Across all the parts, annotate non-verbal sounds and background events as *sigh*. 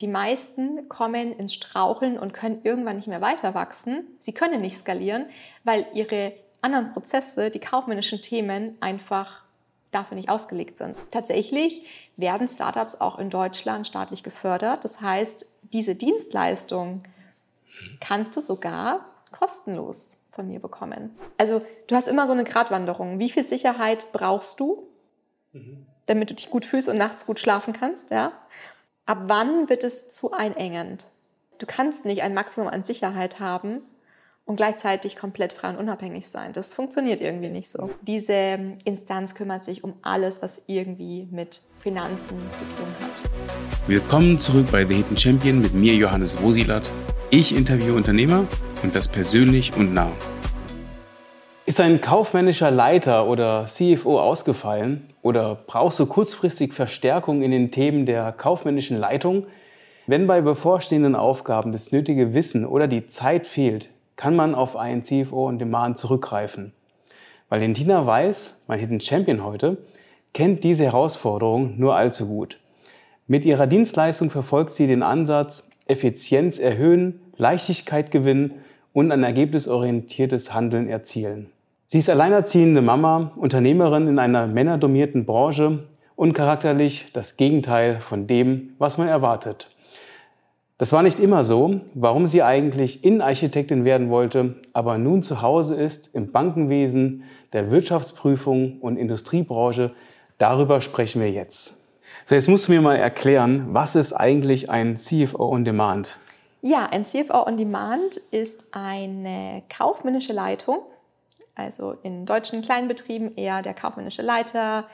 Die meisten kommen ins Straucheln und können irgendwann nicht mehr weiter wachsen. Sie können nicht skalieren, weil ihre anderen Prozesse, die kaufmännischen Themen einfach dafür nicht ausgelegt sind. Tatsächlich werden Startups auch in Deutschland staatlich gefördert. Das heißt, diese Dienstleistung kannst du sogar kostenlos von mir bekommen. Also du hast immer so eine Gratwanderung. Wie viel Sicherheit brauchst du, damit du dich gut fühlst und nachts gut schlafen kannst? Ja? Ab wann wird es zu einengend? Du kannst nicht ein Maximum an Sicherheit haben und gleichzeitig komplett frei und unabhängig sein. Das funktioniert irgendwie nicht so. Diese Instanz kümmert sich um alles, was irgendwie mit Finanzen zu tun hat. Willkommen zurück bei The Hidden Champion mit mir, Johannes Rosilat. Ich interviewe Unternehmer und das persönlich und nah. Ist ein kaufmännischer Leiter oder CFO ausgefallen oder brauchst du kurzfristig Verstärkung in den Themen der kaufmännischen Leitung? Wenn bei bevorstehenden Aufgaben das nötige Wissen oder die Zeit fehlt, kann man auf einen CFO on Demand zurückgreifen. Valentina Weiß, mein Hidden Champion heute, kennt diese Herausforderung nur allzu gut. Mit ihrer Dienstleistung verfolgt sie den Ansatz Effizienz erhöhen, Leichtigkeit gewinnen und ein ergebnisorientiertes Handeln erzielen. Sie ist alleinerziehende Mama, Unternehmerin in einer männerdomierten Branche und charakterlich das Gegenteil von dem, was man erwartet. Das war nicht immer so, warum sie eigentlich Innenarchitektin werden wollte, aber nun zu Hause ist im Bankenwesen, der Wirtschaftsprüfung und Industriebranche, darüber sprechen wir jetzt. So, jetzt musst du mir mal erklären, was ist eigentlich ein CFO on Demand? Ja, ein CFO on Demand ist eine kaufmännische Leitung also in deutschen Kleinbetrieben eher der kaufmännische Leiter,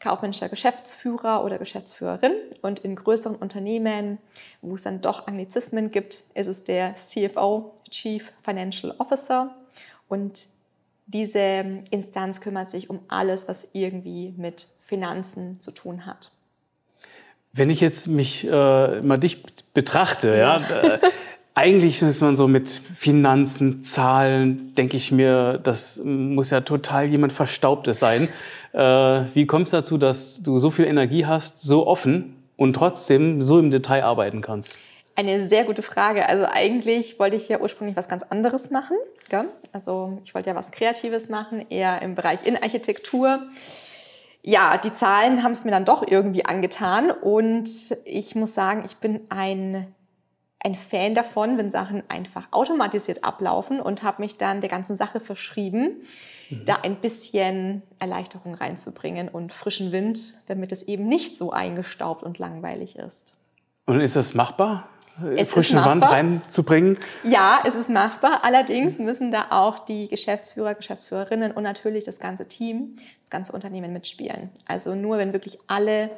kaufmännischer Geschäftsführer oder Geschäftsführerin. Und in größeren Unternehmen, wo es dann doch Anglizismen gibt, ist es der CFO, Chief Financial Officer. Und diese Instanz kümmert sich um alles, was irgendwie mit Finanzen zu tun hat. Wenn ich jetzt mich äh, mal dich betrachte, ja, ja äh, eigentlich ist man so mit Finanzen, Zahlen, denke ich mir, das muss ja total jemand Verstaubtes sein. Äh, wie kommt es dazu, dass du so viel Energie hast, so offen und trotzdem so im Detail arbeiten kannst? Eine sehr gute Frage. Also eigentlich wollte ich ja ursprünglich was ganz anderes machen. Gell? Also ich wollte ja was Kreatives machen, eher im Bereich Innenarchitektur. Ja, die Zahlen haben es mir dann doch irgendwie angetan und ich muss sagen, ich bin ein ein Fan davon, wenn Sachen einfach automatisiert ablaufen und habe mich dann der ganzen Sache verschrieben, mhm. da ein bisschen Erleichterung reinzubringen und frischen Wind, damit es eben nicht so eingestaubt und langweilig ist. Und ist es machbar? Es frischen Wand reinzubringen? Ja, es ist machbar. Allerdings müssen da auch die Geschäftsführer, Geschäftsführerinnen und natürlich das ganze Team, das ganze Unternehmen mitspielen. Also nur wenn wirklich alle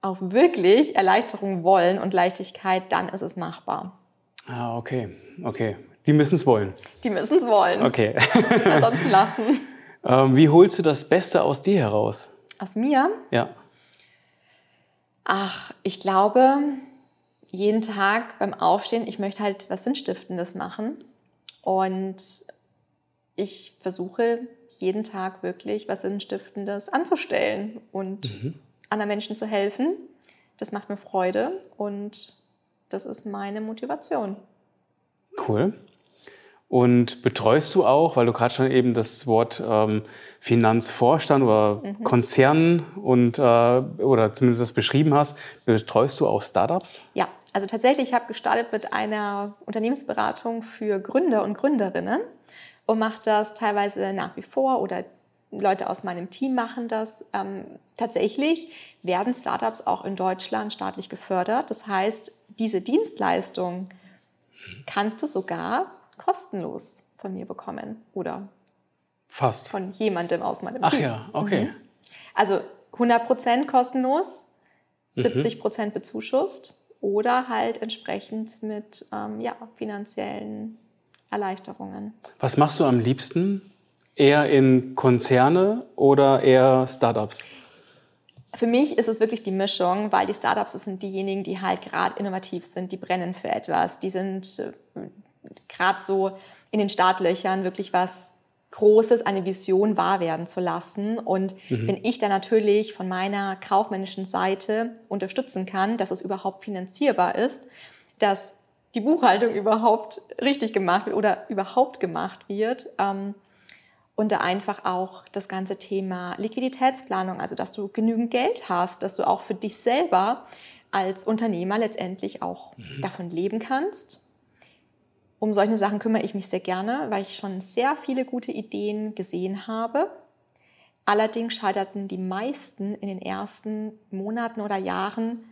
auch wirklich Erleichterung wollen und Leichtigkeit, dann ist es machbar. Ah, okay, okay. Die müssen es wollen. Die müssen es wollen. Okay. *laughs* Ansonsten lassen. Ähm, wie holst du das Beste aus dir heraus? Aus mir? Ja. Ach, ich glaube, jeden Tag beim Aufstehen, ich möchte halt was Sinnstiftendes machen. Und ich versuche jeden Tag wirklich was Sinnstiftendes anzustellen und mhm anderen Menschen zu helfen. Das macht mir Freude und das ist meine Motivation. Cool. Und betreust du auch, weil du gerade schon eben das Wort ähm, Finanzvorstand oder mhm. Konzern und äh, oder zumindest das beschrieben hast, betreust du auch Startups? Ja, also tatsächlich, ich habe gestartet mit einer Unternehmensberatung für Gründer und Gründerinnen und mache das teilweise nach wie vor oder Leute aus meinem Team machen das. Ähm, tatsächlich werden Startups auch in Deutschland staatlich gefördert. Das heißt, diese Dienstleistung kannst du sogar kostenlos von mir bekommen oder fast von jemandem aus meinem Ach Team. Ach ja, okay. Mhm. Also 100% kostenlos, 70% mhm. bezuschusst oder halt entsprechend mit ähm, ja, finanziellen Erleichterungen. Was machst du am liebsten? Eher in Konzerne oder eher Startups? Für mich ist es wirklich die Mischung, weil die Startups sind diejenigen, die halt gerade innovativ sind, die brennen für etwas, die sind äh, gerade so in den Startlöchern wirklich was Großes, eine Vision wahr werden zu lassen. Und mhm. wenn ich dann natürlich von meiner kaufmännischen Seite unterstützen kann, dass es überhaupt finanzierbar ist, dass die Buchhaltung überhaupt richtig gemacht wird oder überhaupt gemacht wird, ähm, und da einfach auch das ganze Thema Liquiditätsplanung, also dass du genügend Geld hast, dass du auch für dich selber als Unternehmer letztendlich auch mhm. davon leben kannst. Um solche Sachen kümmere ich mich sehr gerne, weil ich schon sehr viele gute Ideen gesehen habe. Allerdings scheiterten die meisten in den ersten Monaten oder Jahren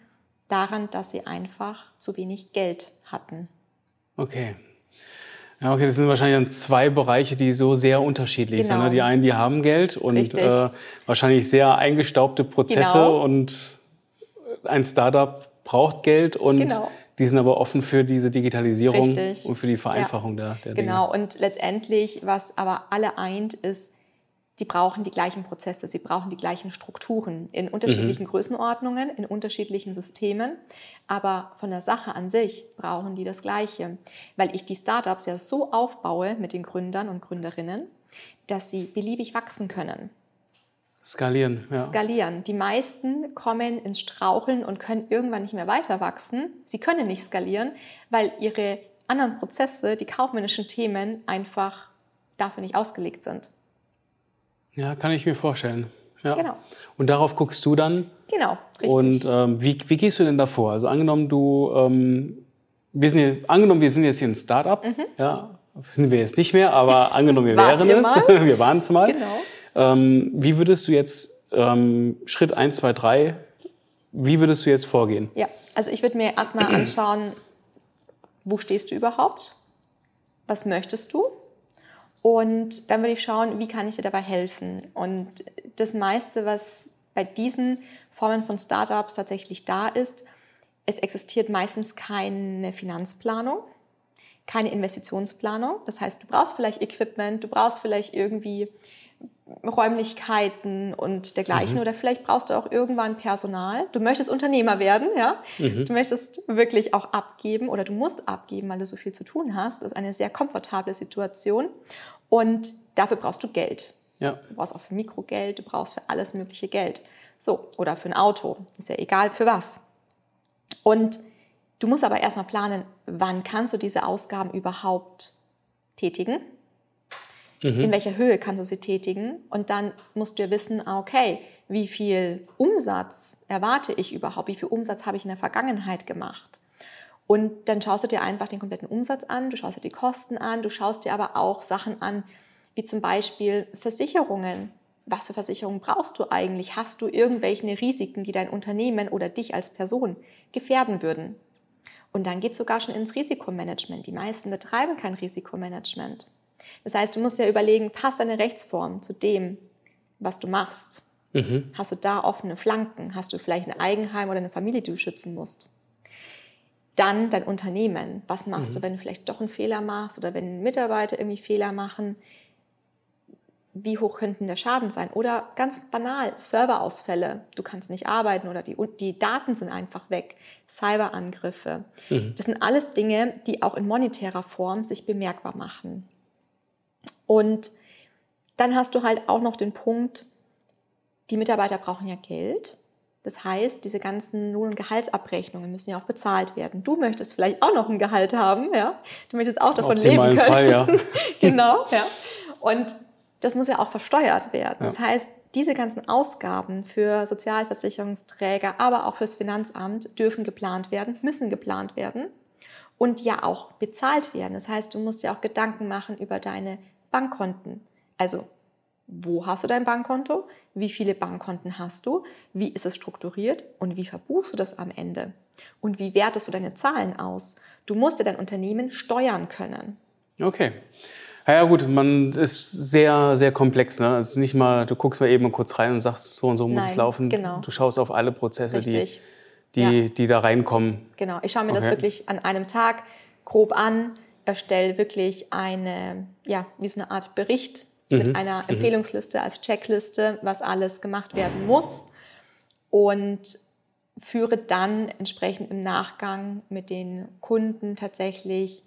daran, dass sie einfach zu wenig Geld hatten. Okay. Ja, okay, das sind wahrscheinlich dann zwei Bereiche, die so sehr unterschiedlich genau. sind. Ne? Die einen, die haben Geld und äh, wahrscheinlich sehr eingestaubte Prozesse genau. und ein Startup braucht Geld und genau. die sind aber offen für diese Digitalisierung Richtig. und für die Vereinfachung ja. der, der Dinge. Genau, und letztendlich, was aber alle eint, ist, die brauchen die gleichen Prozesse, sie brauchen die gleichen Strukturen in unterschiedlichen mhm. Größenordnungen, in unterschiedlichen Systemen. Aber von der Sache an sich brauchen die das Gleiche, weil ich die Startups ja so aufbaue mit den Gründern und Gründerinnen, dass sie beliebig wachsen können. Skalieren, ja. Skalieren. Die meisten kommen ins Straucheln und können irgendwann nicht mehr weiter wachsen. Sie können nicht skalieren, weil ihre anderen Prozesse, die kaufmännischen Themen, einfach dafür nicht ausgelegt sind. Ja, kann ich mir vorstellen. Ja. Genau. Und darauf guckst du dann? Genau, richtig. Und ähm, wie, wie gehst du denn davor? Also angenommen, du, ähm, wir sind hier, angenommen, wir sind jetzt hier ein Startup, mhm. ja, sind wir jetzt nicht mehr, aber *laughs* angenommen, wir wären es, *laughs* wir waren es mal. Genau. Ähm, wie würdest du jetzt ähm, Schritt 1, 2, 3, wie würdest du jetzt vorgehen? Ja, also ich würde mir erstmal *clears throat* anschauen, wo stehst du überhaupt? Was möchtest du? Und dann würde ich schauen, wie kann ich dir dabei helfen. Und das meiste, was bei diesen Formen von Startups tatsächlich da ist, es existiert meistens keine Finanzplanung, keine Investitionsplanung. Das heißt, du brauchst vielleicht Equipment, du brauchst vielleicht irgendwie Räumlichkeiten und dergleichen. Mhm. Oder vielleicht brauchst du auch irgendwann Personal. Du möchtest Unternehmer werden, ja. Mhm. Du möchtest wirklich auch abgeben oder du musst abgeben, weil du so viel zu tun hast. Das ist eine sehr komfortable Situation. Und dafür brauchst du Geld. Ja. Du brauchst auch für Mikrogeld, du brauchst für alles mögliche Geld. So, oder für ein Auto. Ist ja egal für was. Und du musst aber erstmal planen, wann kannst du diese Ausgaben überhaupt tätigen? Mhm. In welcher Höhe kannst du sie tätigen? Und dann musst du ja wissen, ah, okay, wie viel Umsatz erwarte ich überhaupt? Wie viel Umsatz habe ich in der Vergangenheit gemacht? Und dann schaust du dir einfach den kompletten Umsatz an, du schaust dir die Kosten an, du schaust dir aber auch Sachen an, wie zum Beispiel Versicherungen. Was für Versicherungen brauchst du eigentlich? Hast du irgendwelche Risiken, die dein Unternehmen oder dich als Person gefährden würden? Und dann geht es sogar schon ins Risikomanagement. Die meisten betreiben kein Risikomanagement. Das heißt, du musst ja überlegen, passt deine Rechtsform zu dem, was du machst? Mhm. Hast du da offene Flanken? Hast du vielleicht ein Eigenheim oder eine Familie, die du schützen musst? Dann dein Unternehmen. Was machst mhm. du, wenn du vielleicht doch einen Fehler machst oder wenn Mitarbeiter irgendwie Fehler machen? Wie hoch könnten der Schaden sein? Oder ganz banal, Serverausfälle. Du kannst nicht arbeiten oder die, die Daten sind einfach weg. Cyberangriffe. Mhm. Das sind alles Dinge, die auch in monetärer Form sich bemerkbar machen. Und dann hast du halt auch noch den Punkt, die Mitarbeiter brauchen ja Geld. Das heißt, diese ganzen Lohn- und Gehaltsabrechnungen müssen ja auch bezahlt werden. Du möchtest vielleicht auch noch ein Gehalt haben, ja? Du möchtest auch davon leben können. Fall, ja. *laughs* *laughs* genau, ja. Und das muss ja auch versteuert werden. Ja. Das heißt, diese ganzen Ausgaben für Sozialversicherungsträger, aber auch fürs Finanzamt dürfen geplant werden, müssen geplant werden und ja auch bezahlt werden. Das heißt, du musst dir auch Gedanken machen über deine Bankkonten. Also, wo hast du dein Bankkonto? Wie viele Bankkonten hast du? Wie ist es strukturiert? Und wie verbuchst du das am Ende? Und wie wertest du deine Zahlen aus? Du musst ja dein Unternehmen steuern können. Okay. Ja, gut, man ist sehr, sehr komplex. Ne? Es ist nicht mal, du guckst mal eben kurz rein und sagst, so und so muss Nein, es laufen. Genau. Du schaust auf alle Prozesse, Richtig. die, die, ja. die da reinkommen. Genau, ich schaue mir okay. das wirklich an einem Tag grob an, erstelle wirklich eine, ja, wie so eine Art Bericht mhm. mit einer mhm. Empfehlungsliste als Checkliste, was alles gemacht werden muss und führe dann entsprechend im Nachgang mit den Kunden tatsächlich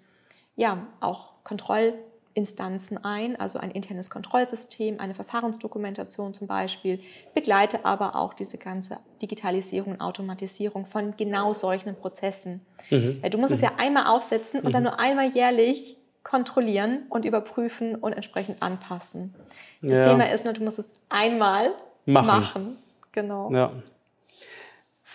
ja auch Kontroll Instanzen ein, also ein internes Kontrollsystem, eine Verfahrensdokumentation zum Beispiel, begleite aber auch diese ganze Digitalisierung und Automatisierung von genau solchen Prozessen. Mhm. Du musst mhm. es ja einmal aufsetzen und mhm. dann nur einmal jährlich kontrollieren und überprüfen und entsprechend anpassen. Das ja. Thema ist nur, du musst es einmal machen. machen. Genau. Ja.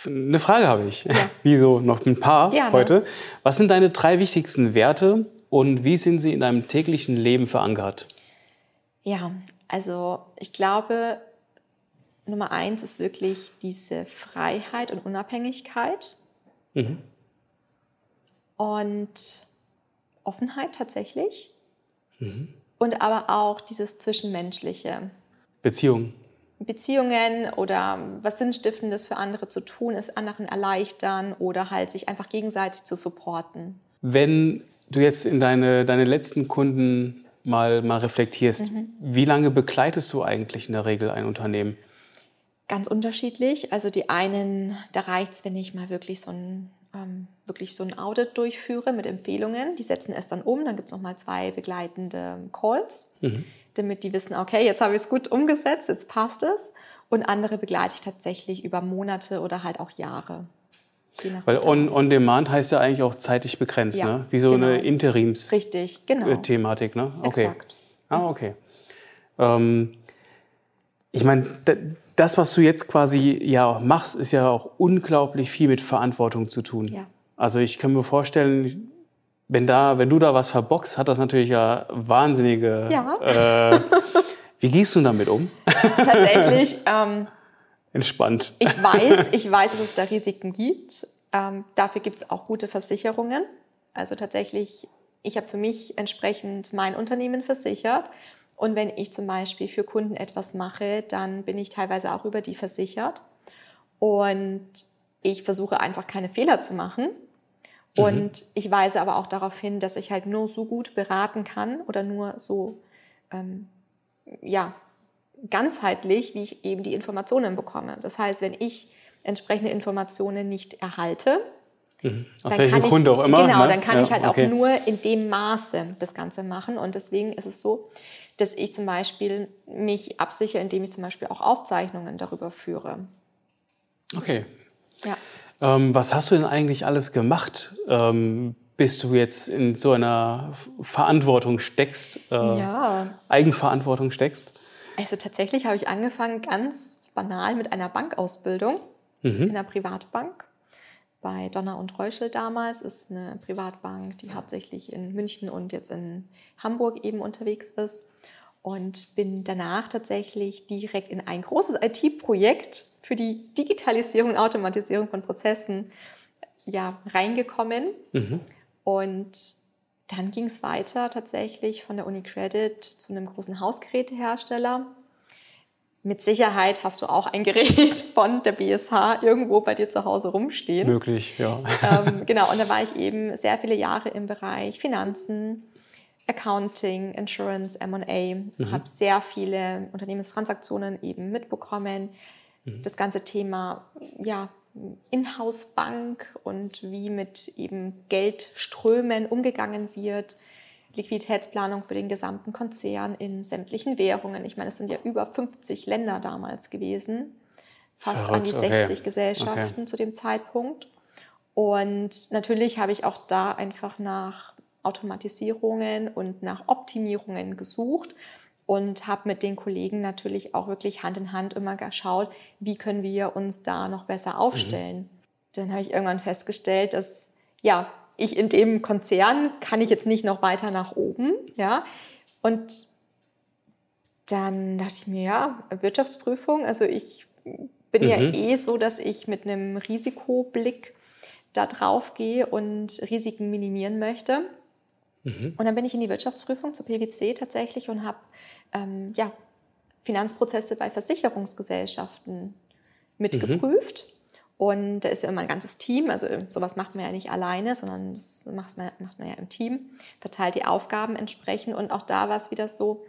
Eine Frage habe ich. Ja. *laughs* Wieso noch ein paar Gerne. heute? Was sind deine drei wichtigsten Werte und wie sind sie in deinem täglichen Leben verankert? Ja, also ich glaube, Nummer eins ist wirklich diese Freiheit und Unabhängigkeit. Mhm. Und Offenheit tatsächlich. Mhm. Und aber auch dieses Zwischenmenschliche. Beziehungen. Beziehungen oder was Sinnstiftendes für andere zu tun, es anderen erleichtern oder halt sich einfach gegenseitig zu supporten. Wenn du jetzt in deine, deine letzten Kunden mal, mal reflektierst, mhm. wie lange begleitest du eigentlich in der Regel ein Unternehmen? Ganz unterschiedlich. Also die einen, da reicht es, wenn ich mal wirklich so ein ähm, wirklich so ein Audit durchführe mit Empfehlungen. Die setzen es dann um. Dann gibt es nochmal zwei begleitende Calls, mhm. damit die wissen, okay, jetzt habe ich es gut umgesetzt, jetzt passt es. Und andere begleite ich tatsächlich über Monate oder halt auch Jahre. Weil on, on Demand heißt ja eigentlich auch zeitlich begrenzt, ja, ne? wie so genau. eine Interims Richtig, genau. Thematik. Ne? Okay. Exakt. Ah, okay. Ähm, ich meine, das, was du jetzt quasi ja machst, ist ja auch unglaublich viel mit Verantwortung zu tun. Ja. Also ich kann mir vorstellen, wenn, da, wenn du da was verboxt, hat das natürlich ja wahnsinnige. Ja. Äh, wie gehst du damit um? *laughs* Tatsächlich. Ähm, Entspannt. Ich weiß, ich weiß, dass es da Risiken gibt. Ähm, dafür gibt es auch gute Versicherungen. Also tatsächlich, ich habe für mich entsprechend mein Unternehmen versichert und wenn ich zum Beispiel für Kunden etwas mache, dann bin ich teilweise auch über die versichert. Und ich versuche einfach keine Fehler zu machen. Mhm. Und ich weise aber auch darauf hin, dass ich halt nur so gut beraten kann oder nur so, ähm, ja, ganzheitlich, wie ich eben die Informationen bekomme. Das heißt, wenn ich entsprechende Informationen nicht erhalte, mhm. Aus welchem Grund auch immer. Genau, ne? dann kann ja, ich halt okay. auch nur in dem Maße das Ganze machen. Und deswegen ist es so, dass ich zum Beispiel mich absichere, indem ich zum Beispiel auch Aufzeichnungen darüber führe. Okay. Ja. Ähm, was hast du denn eigentlich alles gemacht, ähm, bis du jetzt in so einer Verantwortung steckst, äh, ja. Eigenverantwortung steckst? Also tatsächlich habe ich angefangen ganz banal mit einer Bankausbildung mhm. in einer Privatbank. Bei Donner und Reuschel damals ist eine Privatbank, die hauptsächlich in München und jetzt in Hamburg eben unterwegs ist und bin danach tatsächlich direkt in ein großes IT-Projekt für die Digitalisierung und Automatisierung von Prozessen ja, reingekommen. Mhm. Und dann ging es weiter tatsächlich von der UniCredit zu einem großen Hausgerätehersteller. Mit Sicherheit hast du auch ein Gerät *laughs* von der BSH irgendwo bei dir zu Hause rumstehen. Möglich, ja. Ähm, *laughs* genau, und da war ich eben sehr viele Jahre im Bereich Finanzen, Accounting, Insurance, MA, mhm. habe sehr viele Unternehmenstransaktionen eben mitbekommen. Mhm. Das ganze Thema ja, Inhouse-Bank und wie mit eben Geldströmen umgegangen wird. Liquiditätsplanung für den gesamten Konzern in sämtlichen Währungen. Ich meine, es sind ja über 50 Länder damals gewesen, fast Verrückt, an die 60 okay. Gesellschaften okay. zu dem Zeitpunkt. Und natürlich habe ich auch da einfach nach Automatisierungen und nach Optimierungen gesucht und habe mit den Kollegen natürlich auch wirklich Hand in Hand immer geschaut, wie können wir uns da noch besser mhm. aufstellen. Mhm. Dann habe ich irgendwann festgestellt, dass ja, ich in dem Konzern kann ich jetzt nicht noch weiter nach oben, ja. Und dann dachte ich mir, ja, Wirtschaftsprüfung, also ich bin mhm. ja eh so, dass ich mit einem Risikoblick da drauf gehe und Risiken minimieren möchte. Mhm. Und dann bin ich in die Wirtschaftsprüfung zur PwC tatsächlich und habe ähm, ja, Finanzprozesse bei Versicherungsgesellschaften mitgeprüft. Mhm. Und da ist ja immer ein ganzes Team, also sowas macht man ja nicht alleine, sondern das macht man, macht man ja im Team, verteilt die Aufgaben entsprechend. Und auch da war es wieder so,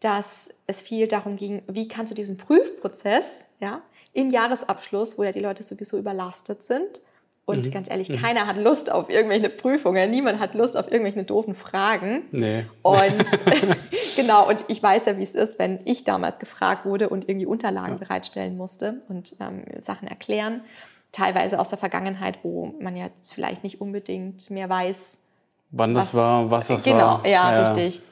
dass es viel darum ging, wie kannst du diesen Prüfprozess ja, im Jahresabschluss, wo ja die Leute sowieso überlastet sind, Und mhm. ganz ehrlich, mhm. keiner hat Lust auf irgendwelche Prüfungen, niemand hat Lust auf irgendwelche doofen Fragen. Nee. Und *laughs* *laughs* genau, und ich weiß ja, wie es ist, wenn ich damals gefragt wurde und irgendwie Unterlagen ja. bereitstellen musste und ähm, Sachen erklären. Teilweise aus der Vergangenheit, wo man ja vielleicht nicht unbedingt mehr weiß, wann das was, war, was das genau, war. Genau, ja, ja, richtig.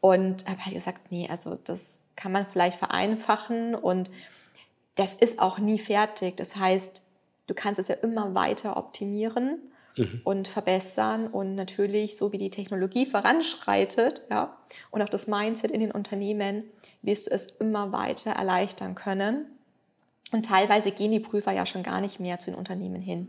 Und habe halt gesagt, nee, also das kann man vielleicht vereinfachen und das ist auch nie fertig. Das heißt, du kannst es ja immer weiter optimieren mhm. und verbessern und natürlich, so wie die Technologie voranschreitet, ja, und auch das Mindset in den Unternehmen, wirst du es immer weiter erleichtern können. Und teilweise gehen die Prüfer ja schon gar nicht mehr zu den Unternehmen hin.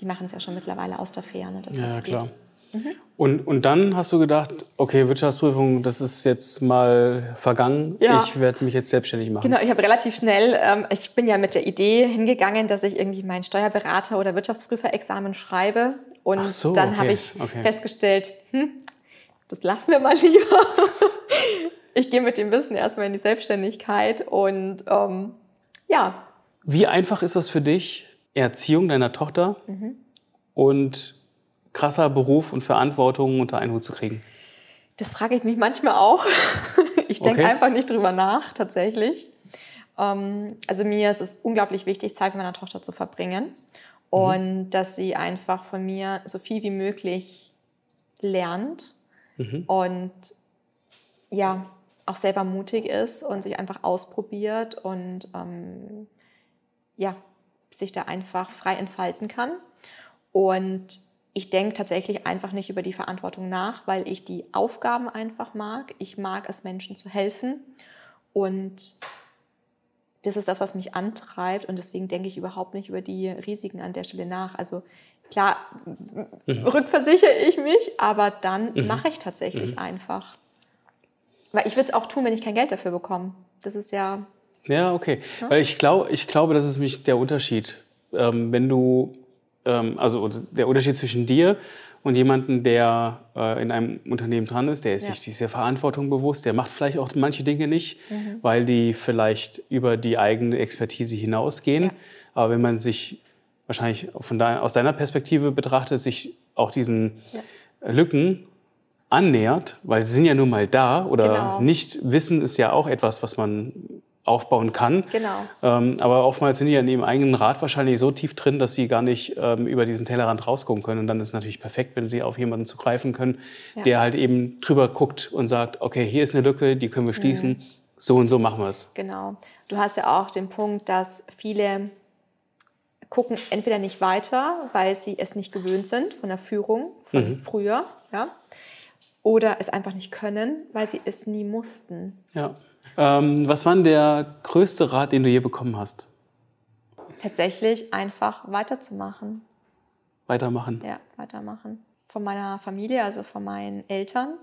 Die machen es ja schon mittlerweile aus der Ferne. Das ja, klar. Mhm. Und, und dann hast du gedacht, okay, Wirtschaftsprüfung, das ist jetzt mal vergangen. Ja. Ich werde mich jetzt selbstständig machen. Genau, ich habe relativ schnell, ähm, ich bin ja mit der Idee hingegangen, dass ich irgendwie mein Steuerberater- oder Wirtschaftsprüferexamen schreibe. Und so, dann okay. habe ich okay. festgestellt, hm, das lassen wir mal lieber. *laughs* ich gehe mit dem Wissen erstmal in die Selbstständigkeit und ähm, ja. Wie einfach ist das für dich, Erziehung deiner Tochter mhm. und krasser Beruf und Verantwortung unter einen Hut zu kriegen? Das frage ich mich manchmal auch. *laughs* Ich denke okay. einfach nicht drüber nach, tatsächlich. Ähm, also mir ist es unglaublich wichtig, Zeit mit meiner Tochter zu verbringen mhm. und mhm. dass sie einfach von mir so viel wie möglich lernt mhm. und ja, auch selber mutig ist und sich einfach ausprobiert und ähm, ja, sich da einfach frei entfalten kann. Und ich denke tatsächlich einfach nicht über die Verantwortung nach, weil ich die Aufgaben einfach mag. Ich mag es, Menschen zu helfen. Und das ist das, was mich antreibt. Und deswegen denke ich überhaupt nicht über die Risiken an der Stelle nach. Also klar, mhm. rückversichere ich mich, aber dann mhm. mache ich tatsächlich mhm. einfach. Weil ich würde es auch tun, wenn ich kein Geld dafür bekomme. Das ist ja. Ja, okay. Ja? Weil ich, glaub, ich glaube, das ist nämlich der Unterschied. Ähm, wenn du ähm, also der Unterschied zwischen dir und jemanden, der äh, in einem Unternehmen dran ist, der ist ja. sich dieser Verantwortung bewusst, der macht vielleicht auch manche Dinge nicht, mhm. weil die vielleicht über die eigene Expertise hinausgehen. Ja. Aber wenn man sich wahrscheinlich von dein, aus deiner Perspektive betrachtet, sich auch diesen ja. Lücken annähert, weil sie sind ja nun mal da oder genau. nicht wissen ist ja auch etwas, was man aufbauen kann. Genau. Ähm, aber oftmals sind die ja in ihrem eigenen Rad wahrscheinlich so tief drin, dass sie gar nicht ähm, über diesen Tellerrand rausgucken können. Und dann ist es natürlich perfekt, wenn sie auf jemanden zugreifen können, ja. der halt eben drüber guckt und sagt, okay, hier ist eine Lücke, die können wir schließen, mhm. so und so machen wir es. Genau. Du hast ja auch den Punkt, dass viele gucken entweder nicht weiter, weil sie es nicht gewöhnt sind von der Führung von mhm. früher, ja, oder es einfach nicht können, weil sie es nie mussten. Ja. Ähm, was war denn der größte Rat, den du je bekommen hast? Tatsächlich einfach weiterzumachen. Weitermachen? Ja, weitermachen. Von meiner Familie, also von meinen Eltern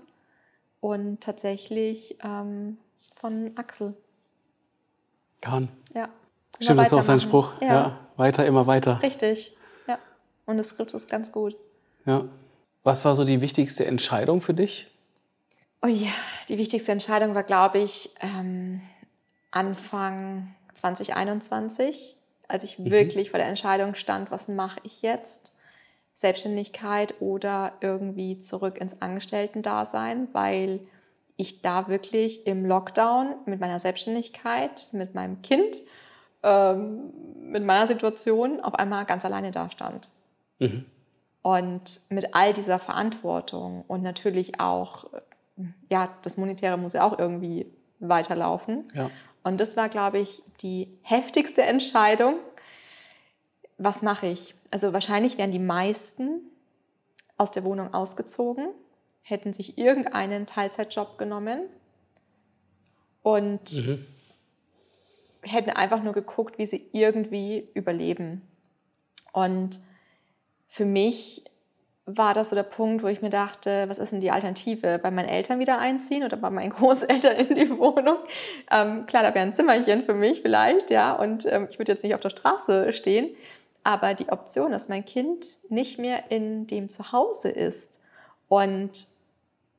und tatsächlich ähm, von Axel. Kahn. Ja. Stimmt, das ist auch sein Spruch. Ja. ja. weiter, immer weiter. Richtig, ja. Und das Skript ist ganz gut. Ja. Was war so die wichtigste Entscheidung für dich? Oh ja, die wichtigste Entscheidung war, glaube ich, ähm, Anfang 2021, als ich mhm. wirklich vor der Entscheidung stand, was mache ich jetzt? Selbstständigkeit oder irgendwie zurück ins Angestellten-Dasein, weil ich da wirklich im Lockdown mit meiner Selbstständigkeit, mit meinem Kind, ähm, mit meiner Situation auf einmal ganz alleine da stand. Mhm. Und mit all dieser Verantwortung und natürlich auch ja, das Monetäre muss ja auch irgendwie weiterlaufen. Ja. Und das war, glaube ich, die heftigste Entscheidung. Was mache ich? Also wahrscheinlich wären die meisten aus der Wohnung ausgezogen, hätten sich irgendeinen Teilzeitjob genommen und mhm. hätten einfach nur geguckt, wie sie irgendwie überleben. Und für mich war das so der Punkt, wo ich mir dachte, was ist denn die Alternative? Bei meinen Eltern wieder einziehen oder bei meinen *laughs* Großeltern in die Wohnung? Ähm, klar, da wäre ein Zimmerchen für mich vielleicht, ja, und ähm, ich würde jetzt nicht auf der Straße stehen. Aber die Option, dass mein Kind nicht mehr in dem Zuhause ist und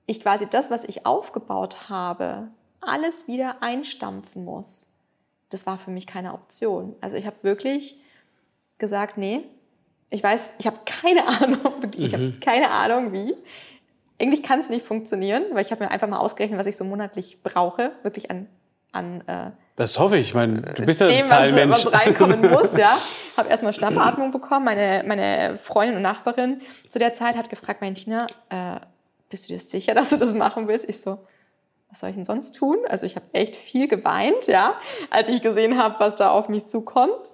ich quasi das, was ich aufgebaut habe, alles wieder einstampfen muss, das war für mich keine Option. Also ich habe wirklich gesagt, nee, Ich weiß, ich habe keine *laughs* Ahnung, ich mhm. habe keine Ahnung wie. Eigentlich kann es nicht funktionieren, weil ich habe mir einfach mal ausgerechnet, was ich so monatlich brauche, wirklich an, an äh, das hoffe ich. ich meine, du bist ja dem, Zahlmensch. Was, was reinkommen *laughs* muss, ja. Habe erstmal Schnappatmung bekommen. Meine, meine Freundin und Nachbarin zu der Zeit hat gefragt, Tina, äh, bist du dir sicher, dass du das machen willst? Ich so, was soll ich denn sonst tun? Also ich habe echt viel geweint, ja, als ich gesehen habe, was da auf mich zukommt.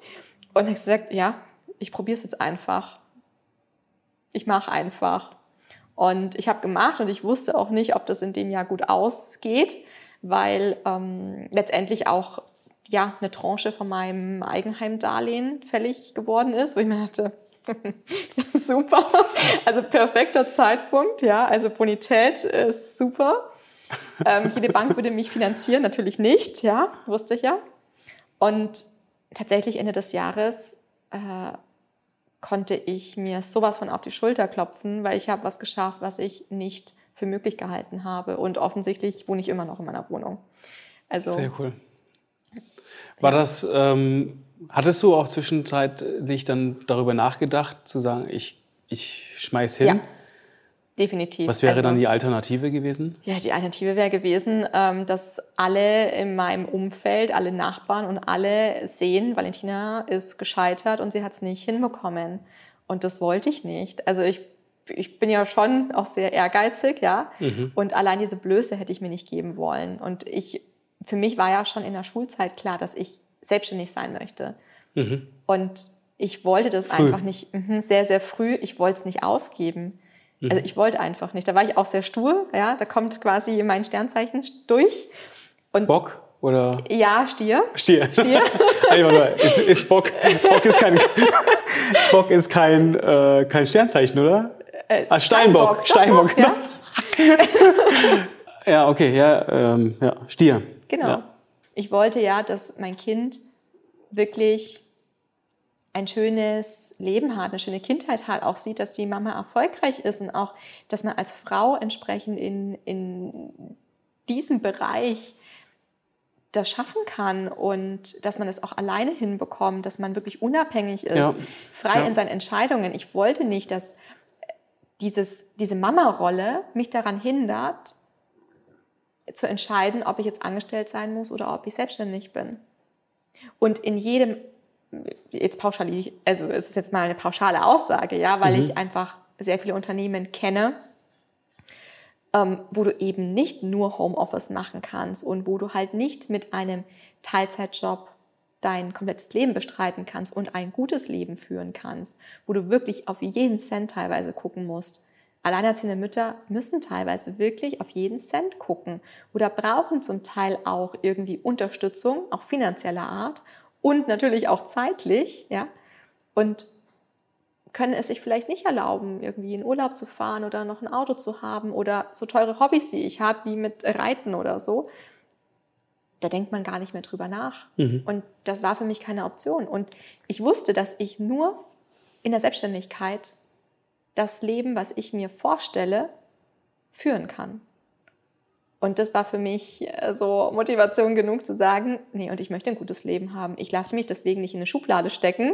Und ich gesagt, ja, ich probiere es jetzt einfach. Ich mache einfach. Und ich habe gemacht und ich wusste auch nicht, ob das in dem Jahr gut ausgeht weil ähm, letztendlich auch ja, eine Tranche von meinem Eigenheimdarlehen fällig geworden ist, wo ich mir dachte, *laughs* super, also perfekter Zeitpunkt, ja, also Bonität ist super. Ähm, jede Bank würde mich finanzieren, natürlich nicht, ja, wusste ich ja. Und tatsächlich Ende des Jahres äh, konnte ich mir sowas von auf die Schulter klopfen, weil ich habe was geschafft, was ich nicht für möglich gehalten habe. Und offensichtlich wohne ich immer noch in meiner Wohnung. Also, Sehr cool. War das, ähm, hattest du auch zwischenzeitlich dann darüber nachgedacht, zu sagen, ich, ich schmeiß hin? Ja, definitiv. Was wäre also, dann die Alternative gewesen? Ja, die Alternative wäre gewesen, ähm, dass alle in meinem Umfeld, alle Nachbarn und alle sehen, Valentina ist gescheitert und sie hat es nicht hinbekommen. Und das wollte ich nicht. Also ich ich bin ja schon auch sehr ehrgeizig, ja. Mhm. Und allein diese Blöße hätte ich mir nicht geben wollen. Und ich, für mich war ja schon in der Schulzeit klar, dass ich selbstständig sein möchte. Mhm. Und ich wollte das früh. einfach nicht, mhm, sehr, sehr früh, ich wollte es nicht aufgeben. Mhm. Also ich wollte einfach nicht. Da war ich auch sehr stur, ja. Da kommt quasi mein Sternzeichen durch. Und Bock? Oder? Ja, Stier. Stier. *laughs* Stier. *laughs* ist, ist Bock, Bock ist kein, *laughs* Bock ist kein, äh, kein Sternzeichen, oder? Äh, ah, Steinbock. Steinbock, Steinbock ja. ja, okay, ja, ähm, ja, Stier. Genau. Ja. Ich wollte ja, dass mein Kind wirklich ein schönes Leben hat, eine schöne Kindheit hat, auch sieht, dass die Mama erfolgreich ist und auch, dass man als Frau entsprechend in, in diesem Bereich das schaffen kann und dass man es auch alleine hinbekommt, dass man wirklich unabhängig ist, ja. frei ja. in seinen Entscheidungen. Ich wollte nicht, dass dieses, diese Mama-Rolle mich daran hindert, zu entscheiden, ob ich jetzt angestellt sein muss oder ob ich selbstständig bin. Und in jedem, jetzt pauschal, also es ist jetzt mal eine pauschale Aussage, ja, weil mhm. ich einfach sehr viele Unternehmen kenne, ähm, wo du eben nicht nur Homeoffice machen kannst und wo du halt nicht mit einem Teilzeitjob dein komplettes Leben bestreiten kannst und ein gutes Leben führen kannst, wo du wirklich auf jeden Cent teilweise gucken musst. Alleinerziehende Mütter müssen teilweise wirklich auf jeden Cent gucken oder brauchen zum Teil auch irgendwie Unterstützung, auch finanzieller Art und natürlich auch zeitlich, ja. Und können es sich vielleicht nicht erlauben, irgendwie in Urlaub zu fahren oder noch ein Auto zu haben oder so teure Hobbys wie ich habe, wie mit Reiten oder so da denkt man gar nicht mehr drüber nach. Mhm. Und das war für mich keine Option. Und ich wusste, dass ich nur in der Selbstständigkeit das Leben, was ich mir vorstelle, führen kann. Und das war für mich äh, so Motivation genug zu sagen, nee, und ich möchte ein gutes Leben haben. Ich lasse mich deswegen nicht in eine Schublade stecken.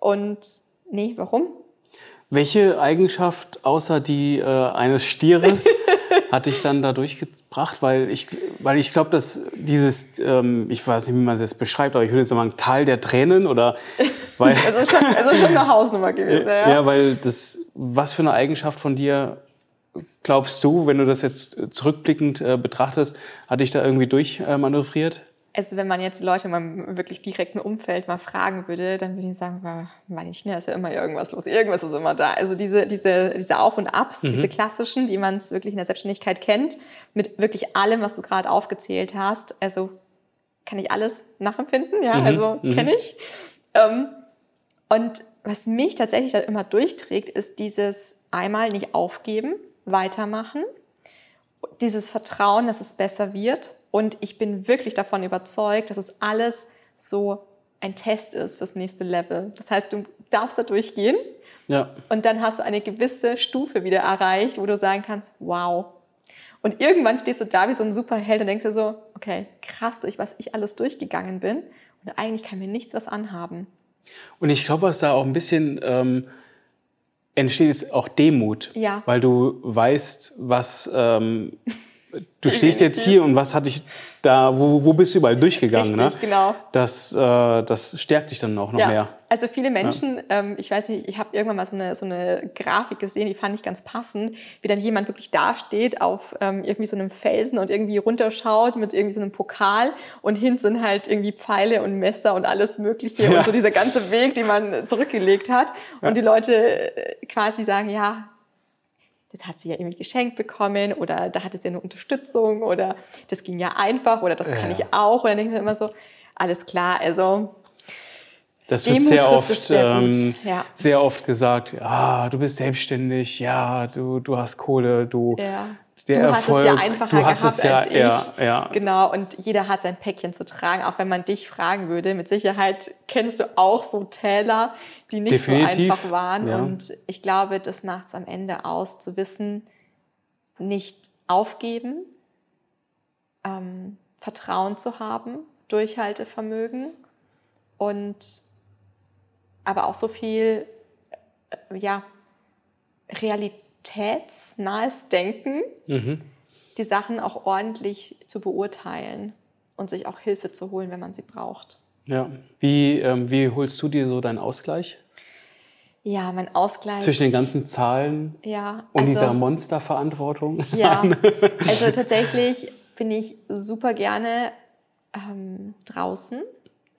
Und nee, warum? Welche Eigenschaft außer die äh, eines Stieres *laughs* hat dich dann da durchgebracht? Weil ich, weil ich glaube, dass dieses, ähm, ich weiß nicht, wie man das beschreibt, aber ich würde jetzt sagen, Teil der Tränen oder *laughs* weil also, schon, also schon eine Hausnummer gewesen. *laughs* Ja, ja weil das, was für eine Eigenschaft von dir glaubst du, wenn du das jetzt zurückblickend äh, betrachtest, hat dich da irgendwie durchmanövriert? Äh, also wenn man jetzt Leute in meinem wirklich direkten Umfeld mal fragen würde, dann würde ich sagen, meine ich, ne, ist ja immer irgendwas los, irgendwas ist immer da. Also diese, diese, diese Auf und Abs, mhm. diese klassischen, wie man es wirklich in der Selbstständigkeit kennt, mit wirklich allem, was du gerade aufgezählt hast, also kann ich alles nachempfinden, ja, mhm. also mhm. kenne ich. Ähm, und was mich tatsächlich da immer durchträgt, ist dieses einmal nicht aufgeben, weitermachen, dieses Vertrauen, dass es besser wird und ich bin wirklich davon überzeugt, dass es alles so ein Test ist fürs nächste Level. Das heißt, du darfst da durchgehen ja. und dann hast du eine gewisse Stufe wieder erreicht, wo du sagen kannst, wow. Und irgendwann stehst du da wie so ein Superheld und denkst dir so, okay, krass, durch was ich alles durchgegangen bin und eigentlich kann mir nichts was anhaben. Und ich glaube, was da auch ein bisschen ähm, entsteht es auch Demut, Ja. weil du weißt, was ähm, *laughs* du stehst jetzt hier und was hat dich da, wo, wo bist du überall durchgegangen, Richtig, ne? genau. Das, äh, das stärkt dich dann auch noch Ja, mehr. also viele Menschen, ähm, ich weiß nicht, ich habe irgendwann mal so eine, so eine Grafik gesehen, die fand ich ganz passend, wie dann jemand wirklich dasteht auf ähm, irgendwie so einem Felsen und irgendwie runterschaut mit irgendwie so einem Pokal und hinten sind halt irgendwie Pfeile und Messer und alles Mögliche Ja. und so dieser ganze Weg, den man zurückgelegt hat. Und die Leute äh, quasi sagen, ja, das hat sie ja irgendwie geschenkt bekommen oder da hat es ja eine Unterstützung oder das ging ja einfach oder das kann Ja. ich auch. Und dann denke ich mir immer so, alles klar, also Das wird Demut sehr oft, sehr ähm, ja. sehr oft gesagt. Ja, du bist selbstständig. Ja, du, du hast Kohle. Du, Ja. der du Erfolg. hast es ja einfacher du hast gehabt es ja, als ich. ja, ja. Genau, und jeder hat sein Päckchen zu tragen, auch wenn man dich fragen würde. Mit Sicherheit kennst du auch so Täler, die nicht Definitiv, so einfach waren. ja. Und ich glaube, das macht es am Ende aus, zu wissen, nicht aufgeben, ähm, Vertrauen zu haben, Durchhaltevermögen und aber auch so viel äh, ja, realitätsnahes Denken, Mhm. die Sachen auch ordentlich zu beurteilen und sich auch Hilfe zu holen, wenn man sie braucht. Ja. Wie, ähm, wie holst du dir so deinen Ausgleich Ja, mein Ausgleich. zwischen den ganzen Zahlen ja, und also, dieser Monsterverantwortung? *laughs* Ja, also tatsächlich bin ich super gerne ähm, draußen.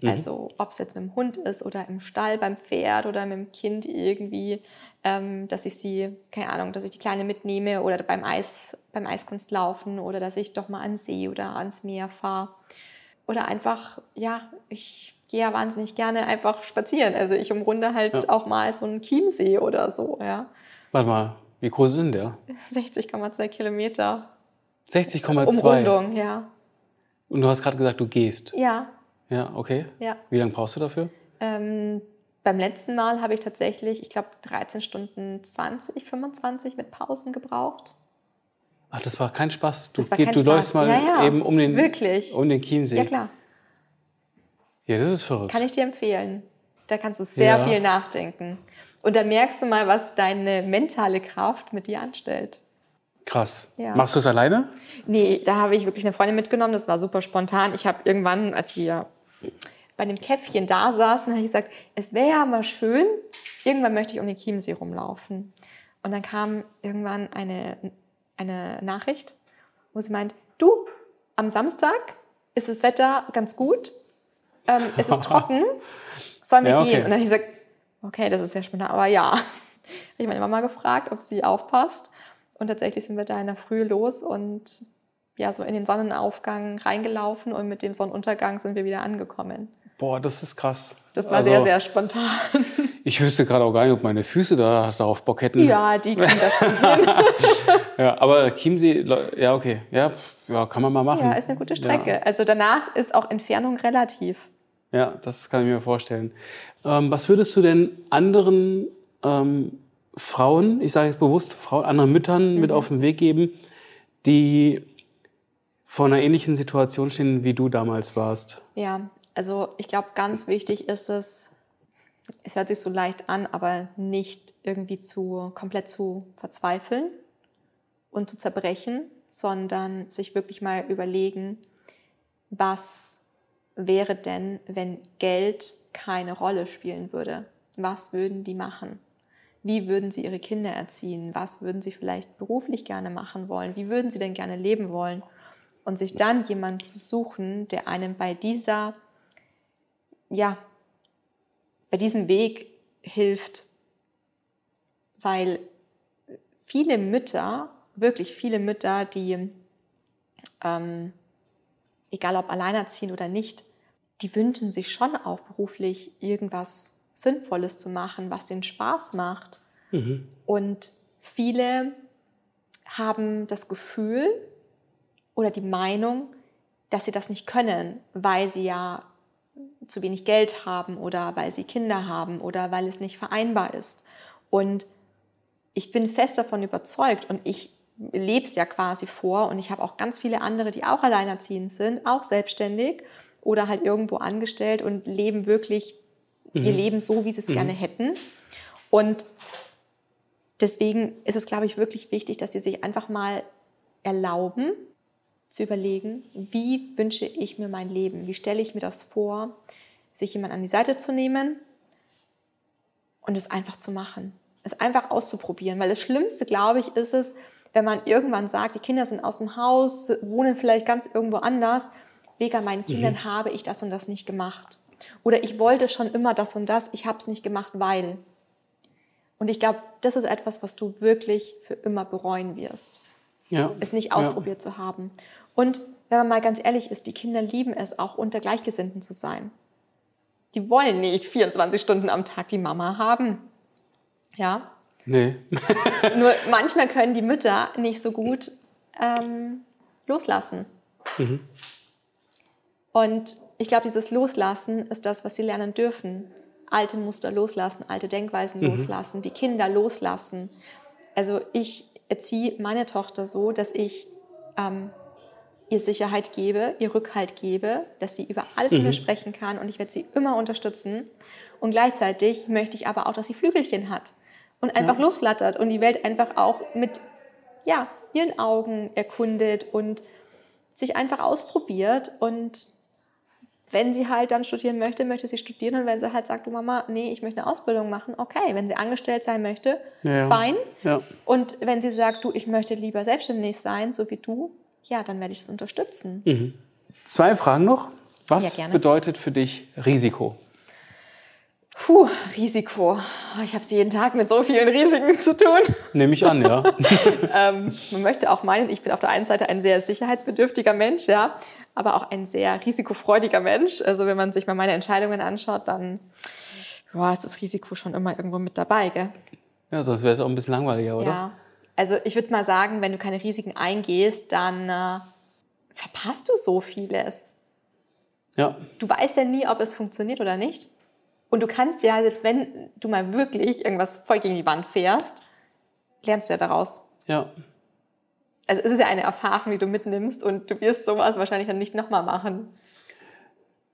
Mhm. Also ob es jetzt mit dem Hund ist oder im Stall beim Pferd oder mit dem Kind irgendwie, ähm, dass ich sie, keine Ahnung, dass ich die Kleine mitnehme oder beim Eis, beim Eiskunstlaufen oder dass ich doch mal an See oder ans Meer fahre. Oder einfach, ja, ich gehe ja wahnsinnig gerne einfach spazieren. Also ich umrunde halt Ja. auch mal so einen Chiemsee oder so, ja. Warte mal, wie groß ist denn der? 60,2 Kilometer. 60,2. Umrundung, ja. Und du hast gerade gesagt, du gehst. Ja, Ja, okay. ja. Wie lange brauchst du dafür? Ähm, beim letzten Mal habe ich tatsächlich, ich glaube, 13 Stunden 20, 25 mit Pausen gebraucht. Ach, das war kein Spaß. Du, Das war geht, kein du läufst Spaß. mal Ja, ja. eben um den, Wirklich. um den Chiemsee. Ja, klar. Ja, das ist verrückt. Kann ich dir empfehlen. Da kannst du sehr Ja. viel nachdenken. Und da merkst du mal, was deine mentale Kraft mit dir anstellt. Krass. Ja. Machst du es alleine? Nee, da habe ich wirklich eine Freundin mitgenommen. Das war super spontan. Ich habe irgendwann, als wir bei dem Käffchen da saßen, habe ich gesagt, es wäre ja mal schön, irgendwann möchte ich um den Chiemsee rumlaufen. Und dann kam irgendwann eine, eine Nachricht, wo sie meint, du, am Samstag ist das Wetter ganz gut, ähm, es ist *laughs* trocken, sollen wir Ja, okay. gehen? Und dann habe ich gesagt, okay, das ist ja spontan, aber ja. *laughs* Habe ich meine Mama gefragt, ob sie aufpasst. Und tatsächlich sind wir da in der Früh los und ja, so in den Sonnenaufgang reingelaufen und mit dem Sonnenuntergang sind wir wieder angekommen. Boah, das ist krass. Das war Also, sehr, sehr spontan. *laughs* Ich wüsste gerade auch gar nicht, ob meine Füße da darauf Bock hätten. Ja, die kriegen das schon hin. *laughs* Ja, aber Chiemsee, ja, okay. Ja, ja, kann man mal machen. Ja, ist eine gute Strecke. Also danach ist auch Entfernung relativ. Ja, das kann ich mir vorstellen. Ähm, was würdest du denn anderen ähm, Frauen, ich sage jetzt bewusst Frauen, anderen Müttern Mhm. mit auf den Weg geben, die vor einer ähnlichen Situation stehen, wie du damals warst? Ja, also ich glaube, ganz wichtig ist es, es hört sich so leicht an, aber nicht irgendwie zu komplett zu verzweifeln und zu zerbrechen, sondern sich wirklich mal überlegen, was wäre denn, wenn Geld keine Rolle spielen würde? Was würden die machen? Wie würden sie ihre Kinder erziehen? Was würden sie vielleicht beruflich gerne machen wollen? Wie würden sie denn gerne leben wollen? Und sich dann jemanden zu suchen, der einem bei dieser, ja, bei diesem Weg hilft. Weil viele Mütter, wirklich viele Mütter, die, ähm, egal ob alleinerziehend oder nicht, die wünschen sich schon auch beruflich irgendwas Sinnvolles zu machen, was den Spaß macht. Und viele haben das Gefühl oder die Meinung, dass sie das nicht können, weil sie ja zu wenig Geld haben oder weil sie Kinder haben oder weil es nicht vereinbar ist. Und ich bin fest davon überzeugt und ich lebe es ja quasi vor und ich habe auch ganz viele andere, die auch alleinerziehend sind, auch selbstständig oder halt irgendwo angestellt und leben wirklich ihr Leben so, wie sie es gerne hätten. Und deswegen ist es, glaube ich, wirklich wichtig, dass sie sich einfach mal erlauben, zu überlegen, wie wünsche ich mir mein Leben? Wie stelle ich mir das vor, sich jemand an die Seite zu nehmen und es einfach zu machen, es einfach auszuprobieren. Weil das Schlimmste, glaube ich, ist es, wenn man irgendwann sagt, die Kinder sind aus dem Haus, wohnen vielleicht ganz irgendwo anders, wegen meinen Kindern mhm. habe ich das und das nicht gemacht. Oder ich wollte schon immer das und das, ich habe es nicht gemacht, weil. Und ich glaube, das ist etwas, was du wirklich für immer bereuen wirst. Ja. Es nicht ausprobiert ja. zu haben. Und wenn man mal ganz ehrlich ist, die Kinder lieben es auch, unter Gleichgesinnten zu sein. Die wollen nicht 24 Stunden am Tag die Mama haben. Ja. Nee. *laughs* Nur manchmal können die Mütter nicht so gut ähm, loslassen. Mhm. Und ich glaube, dieses Loslassen ist das, was sie lernen dürfen. Alte Muster loslassen, alte Denkweisen mhm. loslassen, die Kinder loslassen. Also ich erziehe meine Tochter so, dass ich ähm, ihr Sicherheit gebe, ihr Rückhalt gebe, dass sie über alles mhm. mit mir sprechen kann und ich werde sie immer unterstützen. Und gleichzeitig möchte ich aber auch, dass sie Flügelchen hat und einfach ja. losflattert und die Welt einfach auch mit ja, ihren Augen erkundet und sich einfach ausprobiert und wenn sie halt dann studieren möchte, möchte sie studieren und wenn sie halt sagt, du Mama, nee, ich möchte eine Ausbildung machen, okay. Wenn sie angestellt sein möchte, ja, fein. Ja. Und wenn sie sagt, du, ich möchte lieber selbstständig sein, so wie du, ja, dann werde ich das unterstützen. Mhm. Zwei Fragen noch. Was ja, bedeutet für dich Risiko? Puh, Risiko. Ich habe es jeden Tag mit so vielen Risiken zu tun. Nehme ich an, ja. *laughs* ähm, man möchte auch meinen, ich bin auf der einen Seite ein sehr sicherheitsbedürftiger Mensch, ja, aber auch ein sehr risikofreudiger Mensch. Also wenn man sich mal meine Entscheidungen anschaut, dann boah, ist das Risiko schon immer irgendwo mit dabei, gell? Ja, sonst wäre es auch ein bisschen langweiliger, oder? Ja. Also ich würde mal sagen, wenn du keine Risiken eingehst, dann äh, verpasst du so vieles. Ja. Du weißt ja nie, ob es funktioniert oder nicht. Und du kannst ja, selbst wenn du mal wirklich irgendwas voll gegen die Wand fährst, lernst du ja daraus. Ja. Also es ist ja eine Erfahrung, die du mitnimmst und du wirst sowas wahrscheinlich dann nicht nochmal machen.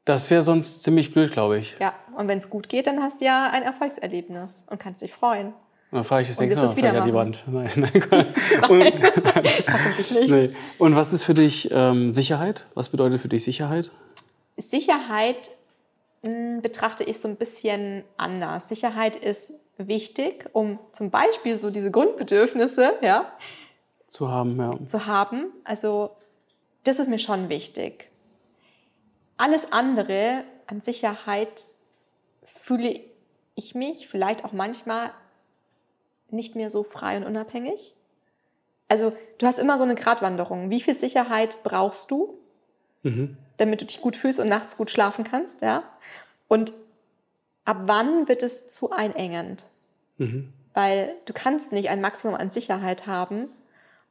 Das wäre sonst ziemlich blöd, glaube ich. Ja, und wenn es gut geht, dann hast du ja ein Erfolgserlebnis und kannst dich freuen. Dann fahre ich das nächste Mal wieder an die Wand. *laughs* Nein, nein, *laughs* nein. Hoffentlich nicht. Nee. Und was ist für dich ähm, Sicherheit? Was bedeutet für dich Sicherheit? Sicherheit betrachte ich so ein bisschen anders. Sicherheit ist wichtig, um zum Beispiel so diese Grundbedürfnisse ja, zu haben. Ja. Zu haben. Also das ist mir schon wichtig. Alles andere an Sicherheit fühle ich mich vielleicht auch manchmal nicht mehr so frei und unabhängig. Also du hast immer so eine Gratwanderung. Wie viel Sicherheit brauchst du, mhm. damit du dich gut fühlst und nachts gut schlafen kannst? Ja? Und ab wann wird es zu einengend? Mhm. Weil du kannst nicht ein Maximum an Sicherheit haben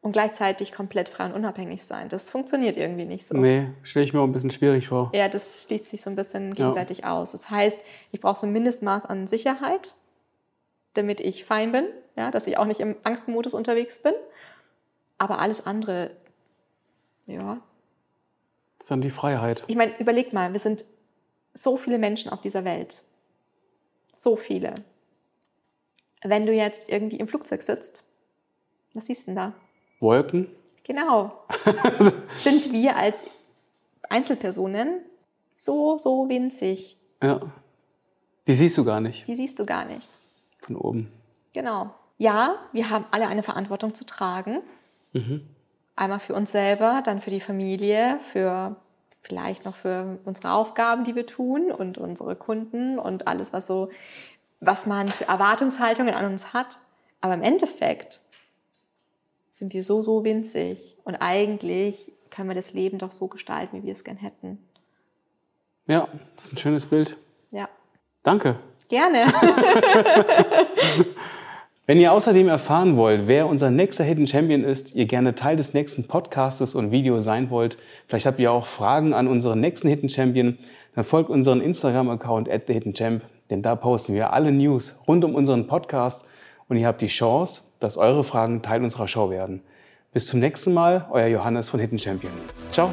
und gleichzeitig komplett frei und unabhängig sein. Das funktioniert irgendwie nicht so. Nee, stelle ich mir auch ein bisschen schwierig vor. Ja, das schließt sich so ein bisschen gegenseitig ja. aus. Das heißt, ich brauche so ein Mindestmaß an Sicherheit, damit ich fein bin, ja, dass ich auch nicht im Angstmodus unterwegs bin. Aber alles andere, ja. Das ist dann die Freiheit. Ich meine, überleg mal, wir sind so viele Menschen auf dieser Welt. So viele. Wenn du jetzt irgendwie im Flugzeug sitzt, was siehst du denn da? Wolken. Genau. *laughs* Sind wir als Einzelpersonen so, so winzig. Ja. Die siehst du gar nicht. Die siehst du gar nicht. Von oben. Genau. Ja, wir haben alle eine Verantwortung zu tragen. Mhm. Einmal für uns selber, dann für die Familie, für vielleicht noch für unsere Aufgaben, die wir tun und unsere Kunden und alles, was so, was man für Erwartungshaltungen an uns hat. Aber im Endeffekt sind wir so, so winzig und eigentlich können wir das Leben doch so gestalten, wie wir es gern hätten. Ja, das ist ein schönes Bild. Ja. Danke. Gerne. *laughs* Wenn ihr außerdem erfahren wollt, wer unser nächster Hidden Champion ist, ihr gerne Teil des nächsten Podcastes und Videos sein wollt, vielleicht habt ihr auch Fragen an unseren nächsten Hidden Champion, dann folgt unseren Instagram-Account at the Hidden Champ, denn da posten wir alle News rund um unseren Podcast und ihr habt die Chance, dass eure Fragen Teil unserer Show werden. Bis zum nächsten Mal, euer Johannes von Hidden Champion. Ciao.